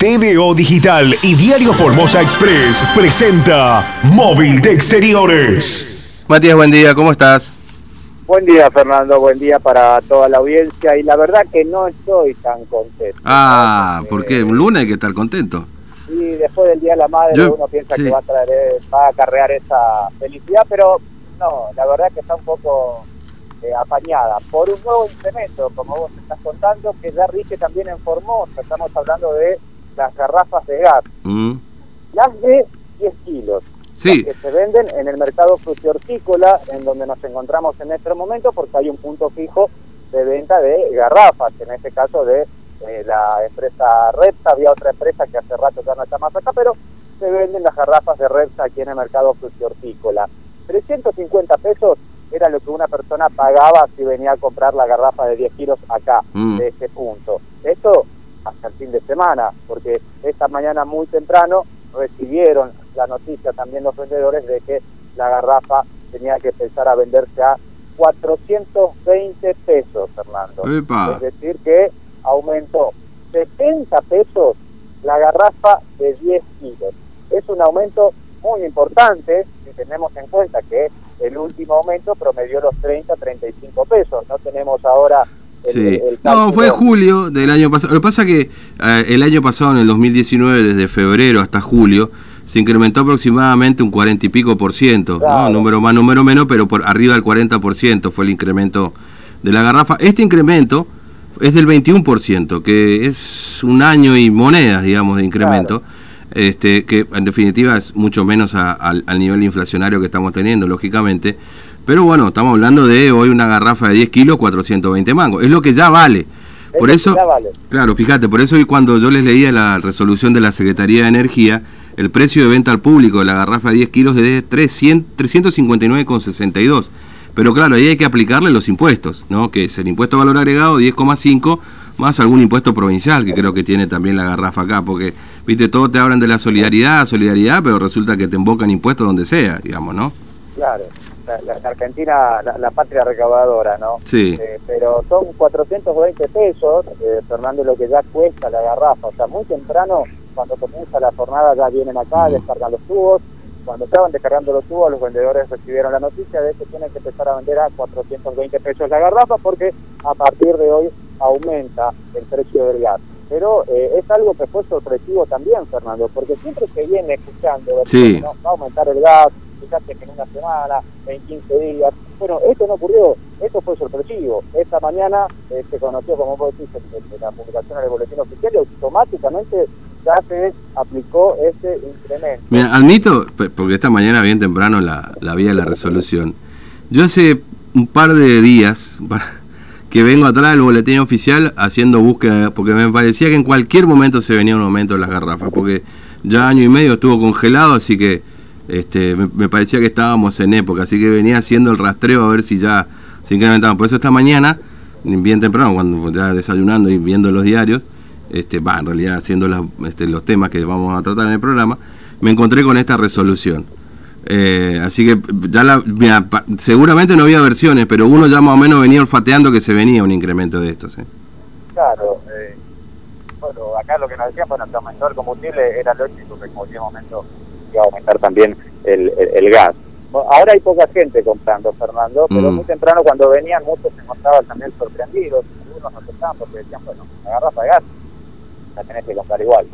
TVO Digital y Diario Formosa Express presenta Móvil de Exteriores. Matías, buen día, ¿cómo estás? Buen día, Fernando, buen día para toda la audiencia y la verdad que no estoy tan contento. Ah, ¿por qué? Un lunes hay que estar contento. Y después del Día de la Madre uno piensa que va a, traer, va a acarrear esa felicidad, pero no, la verdad que está un poco eh, apañada por un nuevo incremento, como vos estás contando, que ya rige también en Formosa. Estamos hablando de las garrafas de gas. Mm. Las de 10 kilos. Sí. que se venden en el mercado fruti-hortícola, en donde nos encontramos en este momento, porque hay un punto fijo de venta de garrafas, en este caso de eh, la empresa Repsa, había otra empresa que hace rato ya no está más acá, pero se venden las garrafas de Repsa aquí en el mercado fruti-hortícola. 350 pesos era lo que una persona pagaba si venía a comprar la garrafa de 10 kilos acá, mm. de este punto. Esto hasta el fin de semana, porque esta mañana muy temprano recibieron la noticia también los vendedores de que la garrafa tenía que empezar a venderse a 420 pesos, Fernando. Es decir, que aumentó 70 pesos la garrafa de 10 kilos. Es un aumento muy importante si tenemos en cuenta que el último aumento promedió los 30, 35 pesos. No tenemos ahora sí. no, fue julio del año pasado. Lo que pasa es que eh, el año pasado, en el 2019, desde febrero hasta julio, se incrementó aproximadamente un 40 y pico por ciento, número más, número menos, pero por arriba del 40 por ciento fue el incremento de la garrafa. Este incremento es del 21 por ciento, que es un año y monedas, digamos, de incremento. Este, que en definitiva es mucho menos al nivel inflacionario que estamos teniendo, lógicamente, pero bueno, estamos hablando de hoy una garrafa de 10 kilos, 420 mangos. Es lo que ya vale. Por eso, claro, fíjate, por eso hoy cuando yo les leía la resolución de la Secretaría de Energía, el precio de venta al público de la garrafa de 10 kilos es de 359,62. Pero claro, ahí hay que aplicarle los impuestos, ¿no? Que es el impuesto valor agregado 10,5 más algún impuesto provincial que creo que tiene también la garrafa acá, porque, viste, todos te hablan de la solidaridad, solidaridad, pero resulta que te embocan impuestos donde sea, digamos, ¿no? Claro la, Argentina, la, patria recaudadora, ¿no? Sí. Eh, pero son 420 pesos, eh, Fernando, lo que ya cuesta la garrafa. O sea, muy temprano, cuando comienza la jornada, ya vienen acá, mm. descargan los tubos. Cuando estaban descargando los tubos, los vendedores recibieron la noticia de que tienen que empezar a vender a 420 pesos la garrafa porque a partir de hoy aumenta el precio del gas. Pero eh, es algo que fue sorpresivo también, Fernando, porque siempre se viene escuchando sí. va a aumentar el gas, fíjate que en una semana, en 15 días. Bueno, esto no ocurrió, esto fue sorpresivo. Esta mañana eh, se conoció, como vos decís, en, la publicación del boletín oficial y automáticamente ya se aplicó ese incremento. Mira, admito, porque esta mañana bien temprano la, la vi la resolución, yo hace un par de días que vengo atrás del boletín oficial haciendo búsqueda, porque me parecía que en cualquier momento se venía un aumento de las garrafas, porque ya año y medio estuvo congelado, así que este, me, parecía que estábamos en época, así que venía haciendo el rastreo a ver si ya se incrementaban. Por eso esta mañana, bien temprano, cuando ya desayunando y viendo los diarios, este, va, en realidad haciendo este, los temas que vamos a tratar en el programa, me encontré con esta resolución. Eh, así que ya la, seguramente no había versiones, pero uno ya más o menos venía olfateando que se venía un incremento de estos. Claro, eh, bueno, acá lo que nos decían, bueno, que aumentó el combustible era lógico que en cualquier momento iba a aumentar también el, el, gas. ahora hay poca gente comprando, Fernando, pero mm. muy temprano cuando venían muchos se encontraban también sorprendidos, algunos no estaban porque decían, bueno, la garrafa de gas la tenés que comprar igual.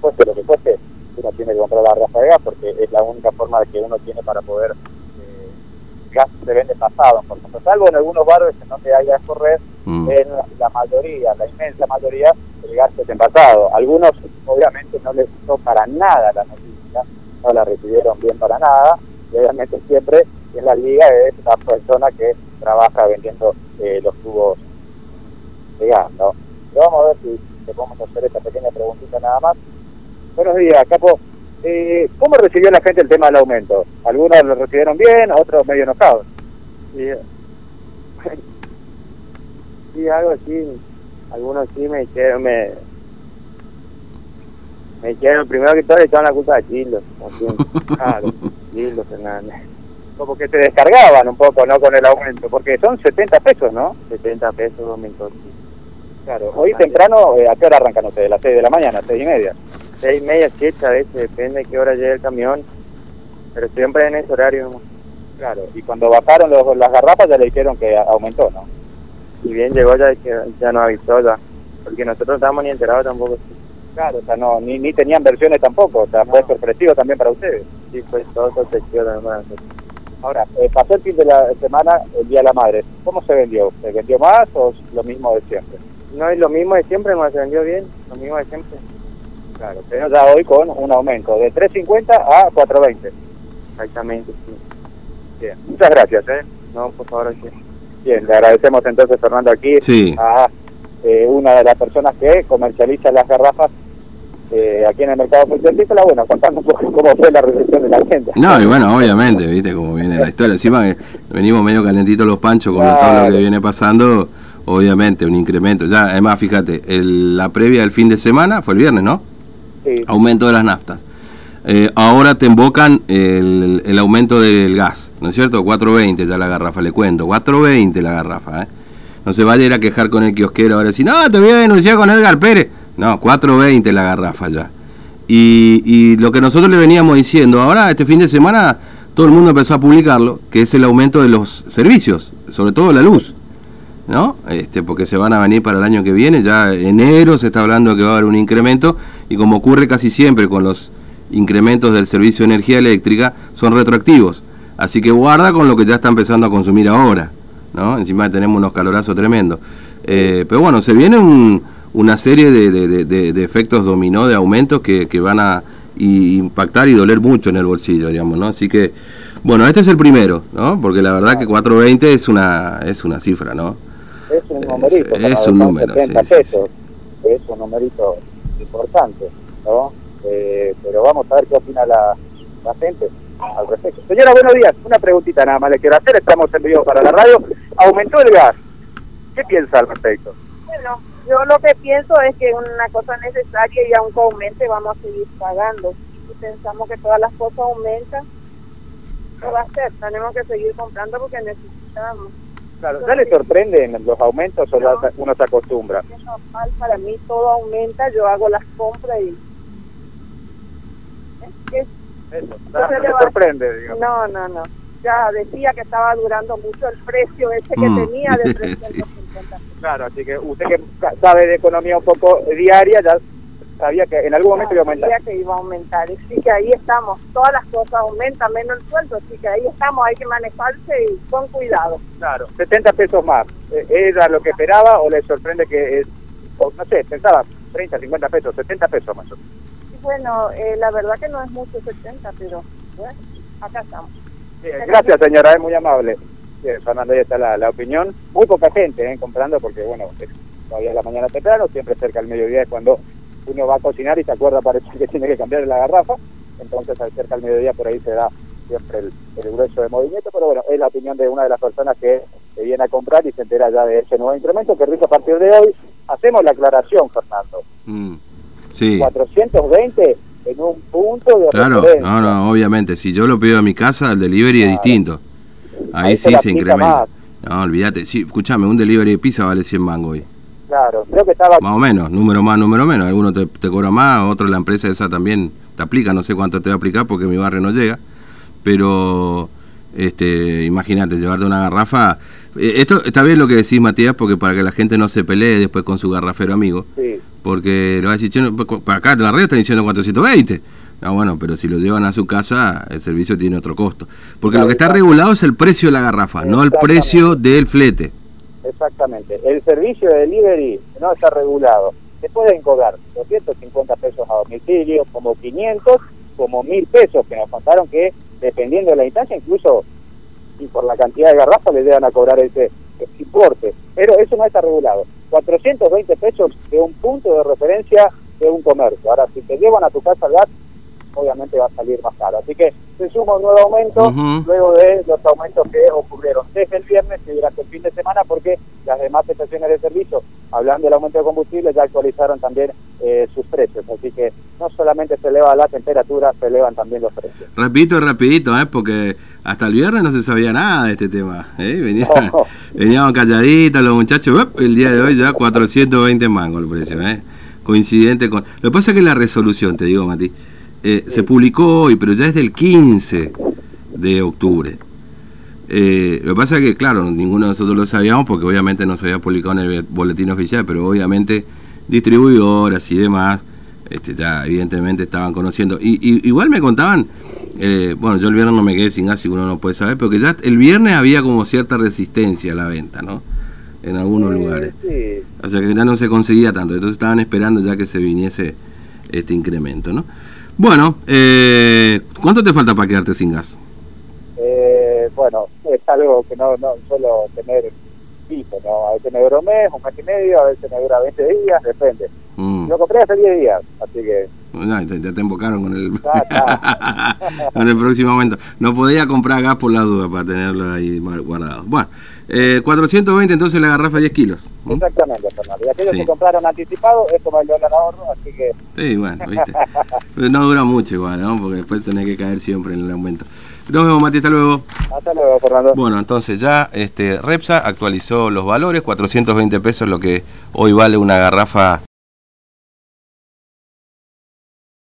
Cueste lo que cueste, uno tiene que comprar la garrafa de gas porque es la única forma que uno tiene para poder eh, gas se vende pasado, por ejemplo, salvo en algunos barrios en donde haya escorrer, mm. en la mayoría, la inmensa mayoría, el gas es envasado. Algunos obviamente no les gustó para nada la noticia, no la recibieron bien para nada, y obviamente siempre en la liga es la persona que trabaja vendiendo eh, los tubos ¿no? Pero vamos a ver si te podemos hacer esta pequeña preguntita nada más. Buenos días, Capo. Eh, ¿Cómo recibió la gente el tema del aumento? Algunos lo recibieron bien, otros medio enojados. Sí, sí algo así. Algunos sí me dijeron, me, me dijeron, primero que todo le echaban la culpa a Chilo, claro, Chilo Fernández. Como que se descargaban un poco, ¿no? Con el aumento, porque son 70 pesos, ¿no? 70 pesos aumentó. Claro, hoy temprano, eh, ¿a qué hora arrancan ustedes? ¿A las 6 de la mañana, 6 y media? seis y media, siete a veces, depende de qué hora llegue el camión, pero siempre en ese horario. Claro, y cuando bajaron los, las garrafas ya le dijeron que aumentó, ¿no? Y bien llegó ya, que ya nos avisó ya, porque nosotros no estábamos ni enterados tampoco. Claro, o sea, no, ni, ni tenían versiones tampoco, o sea, fue sorpresivo también para ustedes. Sí, fue todo sorpresivo también Ahora, eh, pasó el fin de la semana, el Día de la Madre. ¿Cómo se vendió? ¿Se vendió más o lo mismo de siempre? No es lo mismo de siempre, no se vendió bien, lo mismo de siempre. Claro, pero ya hoy con un aumento de 3.50 a 4.20. Exactamente, sí. Bien, muchas gracias, ¿eh? No, por favor, sí. Bien, le agradecemos entonces, Fernando, aquí Sí. a eh, una de las personas que comercializa las garrafas eh, aquí en el mercado multiartícola, bueno, contando un poco cómo fue la recepción de la gente. No, y bueno, obviamente, viste cómo viene la historia. Encima que venimos medio calentitos los panchos con todo lo que viene pasando, obviamente, un incremento. Ya, además, fíjate, el- la previa del fin de semana fue el viernes, ¿no? Sí, Aumento de las naftas. Eh, ahora te invocan el, el aumento del gas, ¿no es cierto? 4.20 ya la garrafa, le cuento. 4.20 la garrafa, ¿eh? No se vaya a ir a quejar con el kiosquero ahora si no, te voy a denunciar con Edgar Pérez. No, 4.20 la garrafa ya. Y, y lo que nosotros le veníamos diciendo, ahora este fin de semana todo el mundo empezó a publicarlo, que es el aumento de los servicios, sobre todo la luz. ¿no? Este, porque se van a venir para el año que viene, ya enero se está hablando que va a haber un incremento y como ocurre casi siempre con los incrementos del servicio de energía eléctrica, son retroactivos. Así que guarda con lo que ya está empezando a consumir ahora, ¿no? Encima tenemos unos calorazos tremendos. Eh, pero bueno, se viene un- una serie de, de- de- de- efectos dominó, de aumentos que, que van a y- impactar y doler mucho en el bolsillo, digamos, ¿no? Así que, bueno, este es el primero, ¿no? Porque la verdad que 420 es una, es una cifra, ¿no? es un numerito. es un número, 70 sí, sí, pesos. Es un numerito importante, ¿no? Eh, pero vamos a ver qué opina la, la gente al respecto. Señora, buenos días. Una preguntita nada más le quiero hacer. Estamos en vivo para la radio. Aumentó el gas. ¿Qué piensa al respecto? Bueno, yo lo que pienso es que es una cosa necesaria y aunque aumente vamos a seguir pagando. Si pensamos que todas las cosas aumentan, ¿qué va a hacer? Tenemos que seguir comprando porque necesitamos. Claro, ¿ya le sorprenden los aumentos o No. uno se acostumbra? Es normal, para mí todo aumenta, yo hago las compras y... ¿Eh? Es- Eso, No no le sorprende, digamos. No, no, no. Ya decía que estaba durando mucho el precio ese que Mm. tenía de 350. Claro, así que usted que sabe de economía un poco diaria, ya sabía que en algún momento iba a aumentar. Sabía que iba a aumentar. Así que ahí estamos. Todas las cosas aumentan menos el sueldo. Así que ahí estamos. Hay que manejarse y con cuidado. Claro, 70 pesos más. Eh, ¿Era lo que esperaba o le sorprende que es, o no sé, pensaba 30, 50 pesos, 70 pesos más o menos? Bueno, eh, la verdad que no es mucho 70, pero bueno, acá estamos. Bien, gracias señora, es muy amable. Bien, Fernando, ahí está la, la opinión. Muy poca gente eh, comprando porque, bueno, todavía es la mañana temprano, siempre cerca del mediodía es cuando uno va a cocinar y se acuerda parece que tiene que cambiar la garrafa. Entonces, al cerca del mediodía por ahí se da siempre el, el grueso de movimiento. Pero bueno, es la opinión de una de las personas que, viene a comprar y se entera ya de ese nuevo incremento que rige a partir de hoy. Hacemos la aclaración, Fernando. Mm, Sí. 420 en un punto de Claro, referencia. no, no, obviamente. Si yo lo pido a mi casa, el delivery es distinto. Ahí sí se incrementa. más. No, olvídate. Sí, escúchame, un delivery de pizza vale 100 mangos hoy. Claro, creo que estaba Más o menos, número más, número menos. Algunos te, te cobra más, otros la empresa esa también te aplica. No sé cuánto te va a aplicar porque mi barrio no llega. Pero, este, imagínate, llevarte una garrafa. eh, Esto está bien lo que decís, Matías, porque para que la gente no se pelee después con su garrafero amigo. Sí, Porque lo va a decir, "Che, no, para acá en la red están diciendo 420. No, bueno, pero si lo llevan a su casa, el servicio tiene otro costo. Porque Claro, lo que está regulado es el precio de la garrafa, no el precio del flete. exactamente. El servicio de delivery no está regulado. Se pueden cobrar 250 pesos a domicilio, como 500, como 1000 pesos, que nos contaron que dependiendo de la instancia, incluso y por la cantidad de garrafas le llegan a cobrar ese, ese importe. Pero eso no está regulado. 420 pesos de un punto de referencia de un comercio. Ahora, si te llevan a tu casa el gas, obviamente va a salir más caro. Así que se suma un nuevo aumento Ujú. luego de los aumentos que ocurrieron desde el viernes y durante el fin de semana, porque las demás estaciones de servicio, hablando del aumento de combustible, ya actualizaron también eh, sus precios. Así que no solamente se eleva la temperatura, se elevan también los precios. Rapidito, rapidito, ¿eh? porque hasta el viernes no se sabía nada de este tema. ¿eh? Venían, No. venían calladitos los muchachos. ¡up! El día de hoy ya 420 mangos el precio. ¿eh? coincidente con... Lo que pasa es que la resolución, te digo, Mati, eh, se publicó hoy, pero ya es del 15 de octubre. Eh, lo que pasa es que, claro, ninguno de nosotros lo sabíamos porque obviamente no se había publicado en el boletín oficial, pero obviamente distribuidoras y demás, este, ya evidentemente estaban conociendo. Y, y- igual me contaban, eh, bueno, yo el viernes no me quedé sin gas uno no puede saber, pero que ya el viernes había como cierta resistencia a la venta, ¿no? En algunos lugares. Sí, O sea que ya no se conseguía tanto, entonces estaban esperando ya que se viniese este incremento, ¿no? Bueno, eh, ¿cuánto te falta para quedarte sin gas? Eh, bueno, es algo que no, no suelo tener fijo, ¿no? A veces me dura un mes, un mes y medio, a veces me dura 20 días, depende. Mm. Lo compré hace 10 días, así que No, ya, ya te embocaron con el, Ya con el próximo momento. No podía comprar gas por la duda para tenerlo ahí guardado. Bueno, eh, 420 entonces la garrafa 10 kilos. Exactamente, Fernando. Y aquellos Sí. que compraron anticipado, esto ayudó al ahorro, así que Sí, bueno, viste. Pero no dura mucho igual, ¿no? Porque después tenés que caer siempre en el aumento. Nos vemos, Mati, hasta luego. hasta luego, Fernando. Bueno, entonces ya este Repsa actualizó los valores, 420 pesos lo que hoy vale una garrafa